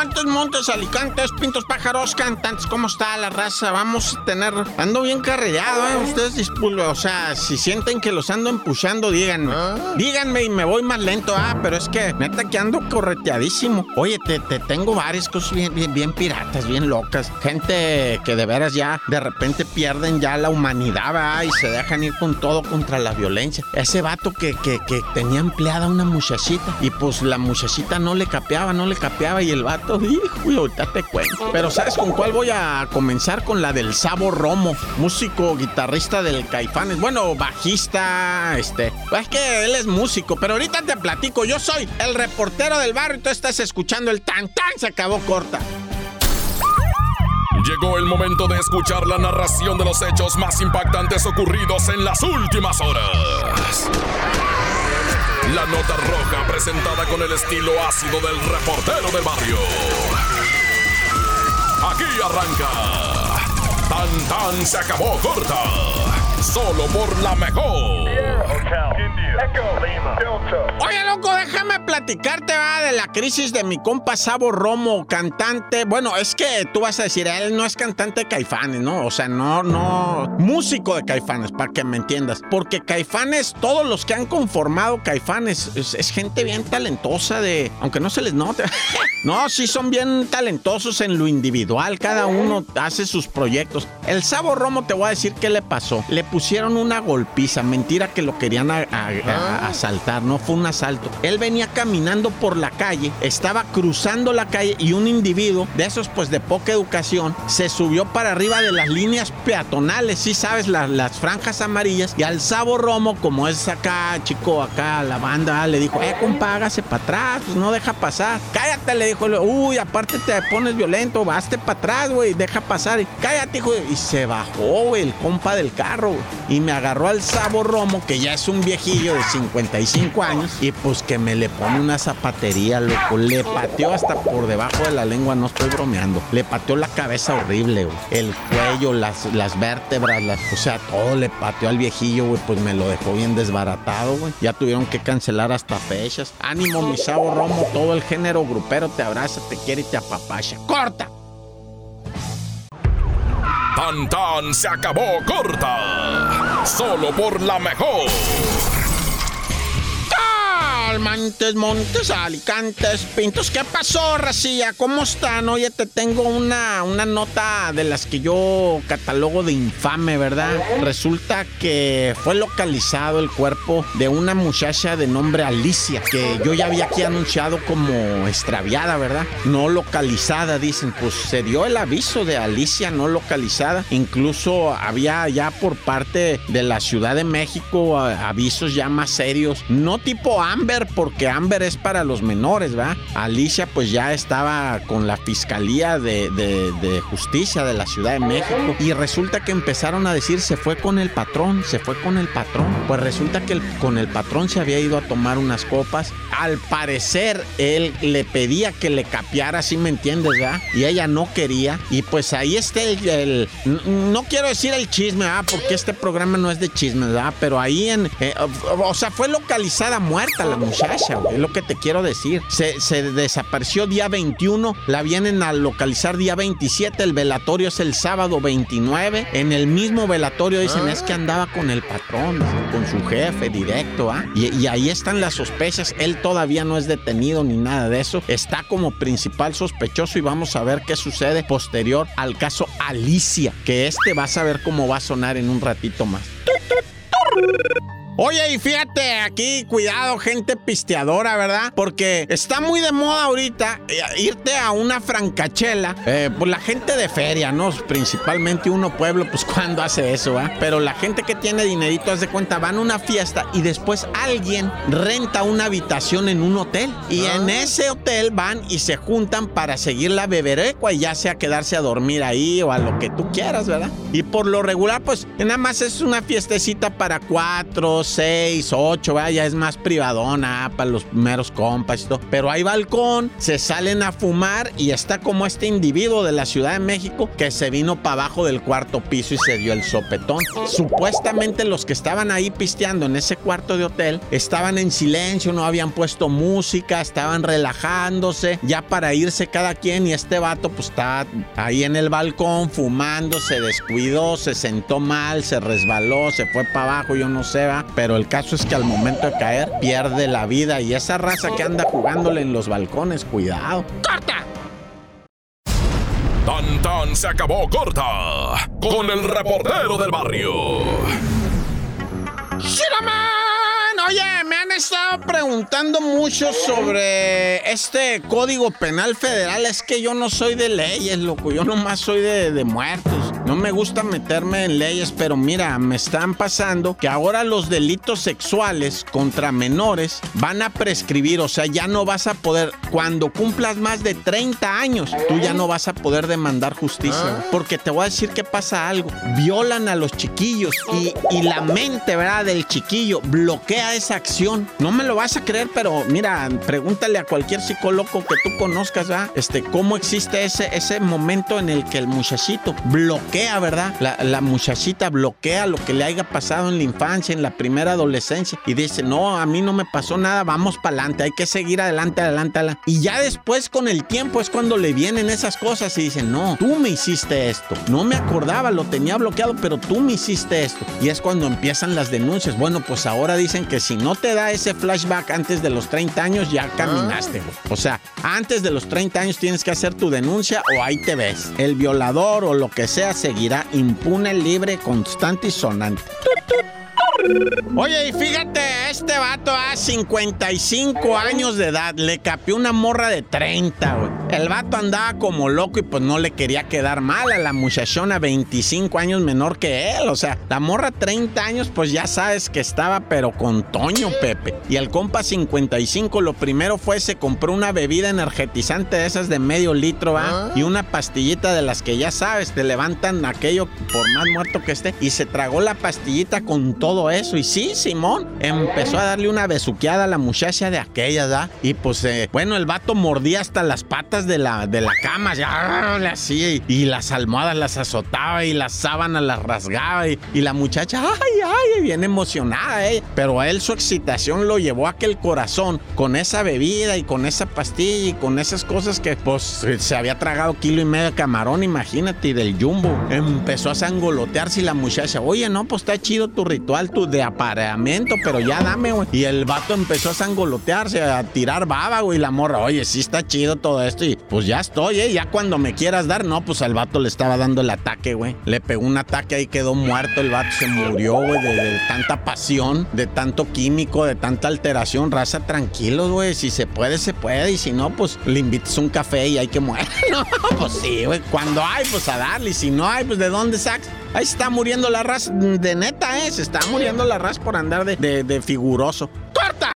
Montes, Montes, Alicantes, Pintos, Pájaros, Cantantes, ¿cómo está la raza? Vamos a tener... Ando bien carrillado, ¿eh? Ustedes disculpen, o sea, si sienten que los ando empuchando, díganme. Ah. Díganme y me voy más lento, ah, pero es que neta que ando correteadísimo. Oye, te, te tengo varias cosas bien, bien, bien piratas, bien locas. Gente que de veras ya de repente pierden ya la humanidad, ¿verdad? Y se dejan ir con todo contra la violencia. Ese vato que, que, que tenía empleada una muchachita y pues la muchachita no le capeaba, no le capeaba y el vato, hijo, ahorita te cuento. Pero ¿sabes con cuál voy a comenzar? Con la del Sabo Romo, músico, guitarrista del Caifanes. Bueno, bajista, este. Es que él es músico, pero ahorita te platico. Yo soy el reportero del barrio y tú estás escuchando el tan tan. Se acabó corta. Llegó el momento de escuchar la narración de los hechos más impactantes ocurridos en las últimas horas. La nota roja presentada con el estilo ácido del reportero del barrio. Aquí arranca. Tan tan se acabó corta. Solo por la mejor. Oye, loco, déjame platicarte va, de la crisis de mi compa Sabo Romo, cantante. Bueno, es que tú vas a decir, él no es cantante de Caifanes, ¿no? O sea, no, no. Músico de Caifanes, para que me entiendas. Porque Caifanes, todos los que han conformado Caifanes, es, es gente bien talentosa de. Aunque no se les note. no, sí son bien talentosos en lo individual. Cada uno hace sus proyectos. El Sabo Romo, te voy a decir qué le pasó. Le pusieron una golpiza. Mentira que lo querían a- a- a- asaltar, no fue un asalto. Él venía caminando por la calle, estaba cruzando la calle y un individuo de esos pues de poca educación se subió para arriba de las líneas peatonales, sí sabes, la- las franjas amarillas y al Sabo Romo, como es acá, chico, acá la banda, le dijo, eh, compa, hágase para atrás, pues no deja pasar. Cállate, le dijo, uy, aparte te pones violento, baste para atrás, güey, deja pasar. Cállate, hijo. Y se bajó, güey, el compa del carro, güey. Y me agarró al Sabo Romo, que ya es un viejillo de 55 años, y pues que me le pone una zapatería, loco. Le pateó hasta por debajo de la lengua, no estoy bromeando. Le pateó la cabeza horrible, güey. El cuello, las, las vértebras, las, o sea, todo le pateó al viejillo, güey. Pues me lo dejó bien desbaratado, güey. Ya tuvieron que cancelar hasta fechas. Ánimo, mi Romo, todo el género grupero te abraza, te quiere y te apapacha. ¡Corta! Tan tan se acabó corta. Solo por la mejor. Montes, Montes, Alicantes, Pintos. ¿Qué pasó, Racilla? ¿Cómo están? Oye, te tengo una, una nota de las que yo catalogo de infame, ¿verdad? Resulta que fue localizado el cuerpo de una muchacha de nombre Alicia, que yo ya había aquí anunciado como extraviada, ¿verdad? No localizada, dicen. Pues se dio el aviso de Alicia no localizada. Incluso había ya por parte de la Ciudad de México a- avisos ya más serios. No tipo Amber, porque Amber es para los menores, ¿va? Alicia pues ya estaba con la Fiscalía de, de- de Justicia de la Ciudad de México. Y resulta que empezaron a decir, se fue con el patrón, se fue con el patrón. Pues resulta que el- con el patrón se había ido a tomar unas copas. Al parecer, él le pedía que le capeara, si me entiendes, ¿verdad? Y ella no quería. Y pues ahí está el... el- no quiero decir el chisme, ¿verdad? Porque este programa no es de chisme, ¿verdad? Pero ahí en... eh, o, o sea, fue localizada muerta la muchacha, es lo que te quiero decir. Se, desapareció día 21, la vienen a localizar día 27, el velatorio es el sábado 29. En el mismo velatorio dicen, es que andaba con el patrón, con su jefe directo, ¿ah? Y ahí están las sospechas. Él todavía no es detenido ni nada de eso. Está como principal sospechoso y vamos a ver qué sucede posterior al caso Alicia, que este vas a ver cómo va a sonar en un ratito más. Oye, y fíjate, aquí, cuidado, gente pisteadora, ¿verdad? Porque está muy de moda ahorita eh, irte a una francachela. Eh, pues la gente de feria, ¿no? Principalmente uno pueblo, pues cuando hace eso, ¿va? Pero la gente que tiene dinerito, haz de cuenta, van a una fiesta y después alguien renta una habitación en un hotel. Y en ese hotel van y se juntan para seguir la beberecua y ya sea quedarse a dormir ahí o a lo que tú quieras, ¿verdad? Y por lo regular, pues nada más es una fiestecita para cuatro, seis, ocho, vaya, es más privadona ah, para los primeros compas y todo. Pero hay balcón, se salen a fumar y está como este individuo de la Ciudad de México que se vino para abajo del cuarto piso y se dio el sopetón. Supuestamente los que estaban ahí pisteando en ese cuarto de hotel estaban en silencio, no habían puesto música, estaban relajándose, ya para irse cada quien y este vato pues está ahí en el balcón fumando, se descuidó, se sentó mal, se resbaló, se fue para abajo, yo no sé, va, pero el caso es que al momento de caer pierde la vida y esa raza que anda jugándole en los balcones, cuidado. ¡Corta! Tan tan se acabó corta con el reportero del barrio. Oye, me han estado preguntando mucho sobre este código penal federal. Es que yo no soy de leyes, loco. Yo nomás soy de, de muertos. No me gusta meterme en leyes, pero mira, me están pasando que ahora los delitos sexuales contra menores van a prescribir. O sea, ya no vas a poder, cuando cumplas más de 30 años, tú ya no vas a poder demandar justicia. Porque te voy a decir que pasa algo. Violan a los chiquillos y, y la mente, ¿verdad? Del chiquillo bloquea esa acción. No me lo vas a creer, pero mira, pregúntale a cualquier psicólogo que tú conozcas, ¿verdad? Este, cómo existe ese, ese momento en el que el muchachito bloquea, ¿verdad? La, la muchachita bloquea lo que le haya pasado en la infancia, en la primera adolescencia, y dice, no, a mí no me pasó nada, vamos para adelante, hay que seguir adelante, adelante, adelante. Y ya después, con el tiempo, es cuando le vienen esas cosas y dicen, no, tú me hiciste esto. No me acordaba, lo tenía bloqueado, pero tú me hiciste esto. Y es cuando empiezan las denuncias. Bueno, pues ahora dicen que si no te da ese flashback antes de los 30 años, ya caminaste, güey. O sea, antes de los 30 años tienes que hacer tu denuncia o ahí te ves. El violador o lo que sea seguirá impune, libre, constante y sonante. Oye, y fíjate, este vato a 55 años de edad, le capió una morra de 30, güey. El vato andaba como loco y pues no le quería quedar mal a la muchachona 25 años menor que él. O sea, la morra 30 años, pues ya sabes que estaba, pero con Toño, Pepe. Y el compa 55, lo primero fue, se compró una bebida energetizante de esas de medio litro, ¿va? Y una pastillita de las que ya sabes, te levantan aquello por más muerto que esté. Y se tragó la pastillita con todo eso. Y sí, Simón empezó a darle una besuqueada a la muchacha de aquella, ¿da? Y pues, eh, bueno, el vato mordía hasta las patas de la, de la cama, ya. Y, y las almohadas las azotaba y las sábanas las rasgaba. Y, y la muchacha, ay, ay, bien emocionada, ¿eh? Pero a él su excitación lo llevó a que el corazón, con esa bebida y con esa pastilla y con esas cosas que, pues, se había tragado kilo y medio de camarón, imagínate, y del jumbo. Empezó a sangolotearse y la muchacha, oye, no, pues está chido tu ritual, tu de apareamiento, pero ya dame, güey. Y el vato empezó a sangolotearse, a tirar baba, güey. La morra, oye, sí está chido todo esto. Y pues ya estoy, ¿eh? Ya cuando me quieras dar, no, pues al vato le estaba dando el ataque, güey. Le pegó un ataque ahí, quedó muerto. El vato se murió, güey, de, tanta pasión, de tanto químico, de tanta alteración. Raza, tranquilos, güey. Si se puede, se puede. Y si no, pues le invitas un café y hay que morir. no, pues sí, güey. Cuando hay, pues a darle. Y si no hay, pues de dónde sacas. Ahí está muriendo la raza. De neta, ¿eh? Se está muriendo la raza por andar de, de, figuroso. ¡Corta!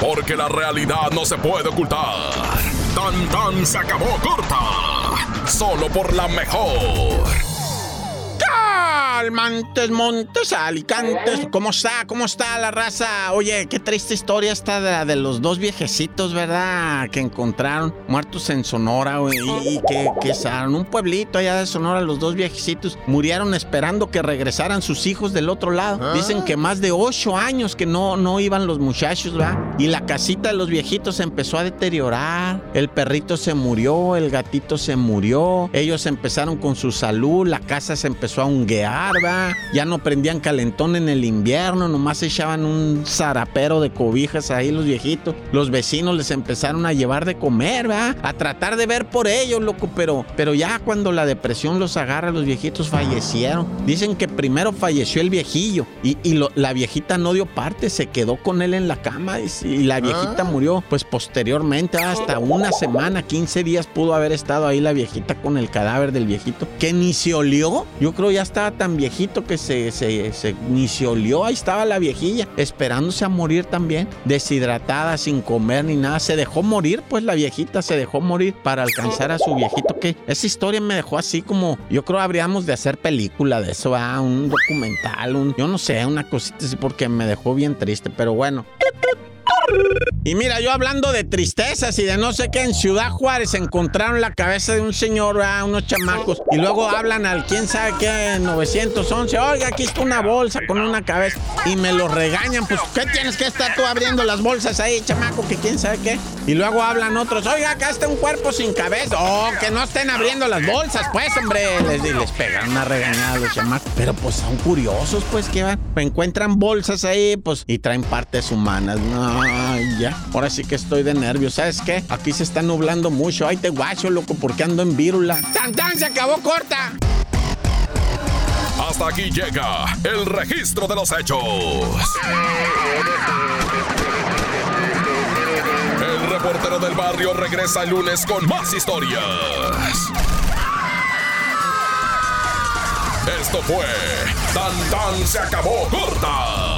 Porque la realidad no se puede ocultar. Tan tan se acabó corta. Solo por la mejor. Calmantes, montes, alicantes. ¿Cómo está? ¿Cómo está la raza? Oye, qué triste historia esta de, la de los dos viejecitos, ¿verdad? Que encontraron muertos en Sonora, güey. Y que, que saron un pueblito allá de Sonora, los dos viejecitos murieron esperando que regresaran sus hijos del otro lado. Dicen que más de ocho años que no, no iban los muchachos, ¿verdad? Y la casita de los viejitos empezó a deteriorar. El perrito se murió, el gatito se murió. Ellos empezaron con su salud, la casa se empezó a Ya no prendían calentón en el invierno, nomás echaban un zarapero de cobijas ahí los viejitos. Los vecinos les empezaron a llevar de comer, ¿va? A tratar de ver por ellos, loco, pero, pero ya cuando la depresión los agarra, los viejitos fallecieron. Dicen que primero falleció el viejillo y, y lo- la viejita no dio parte, se quedó con él en la cama y, y la viejita murió, pues posteriormente, hasta una semana, 15 días pudo haber estado ahí la viejita con el cadáver del viejito, que ni se olió. Yo creo ya estaba tan viejito que se, se, se ni se olió. Ahí estaba la viejilla, esperándose a morir también, deshidratada, sin comer ni nada. Se dejó morir, pues la viejita se dejó morir para alcanzar a su viejito. Que esa historia me dejó así como, yo creo habríamos de hacer película de eso, ¿ah? un documental, un, yo no sé, una cosita así porque me dejó bien triste, pero bueno. Y mira, yo hablando de tristezas y de no sé qué, en Ciudad Juárez encontraron la cabeza de un señor, a unos chamacos, y luego hablan al quién sabe qué, 911, oiga, aquí está una bolsa con una cabeza, y me lo regañan, pues, ¿qué tienes que estar tú abriendo las bolsas ahí, chamaco, que quién sabe qué? Y luego hablan otros, oiga, acá está un cuerpo sin cabeza, oh, que no estén abriendo las bolsas, pues, hombre, les, les pegan una regañada a los chamacos, pero pues son curiosos, pues, que van, encuentran bolsas ahí, pues, y traen partes humanas, no, ya. Ahora sí que estoy de nervios. ¿Sabes qué? Aquí se está nublando mucho. Ay, te guacho, loco, porque ando en vírula. ¡Tan, tan! ¡Se acabó corta! Hasta aquí llega el registro de los hechos. Reportero del barrio regresa el lunes con más historias. Esto fue Tan Tan se acabó corta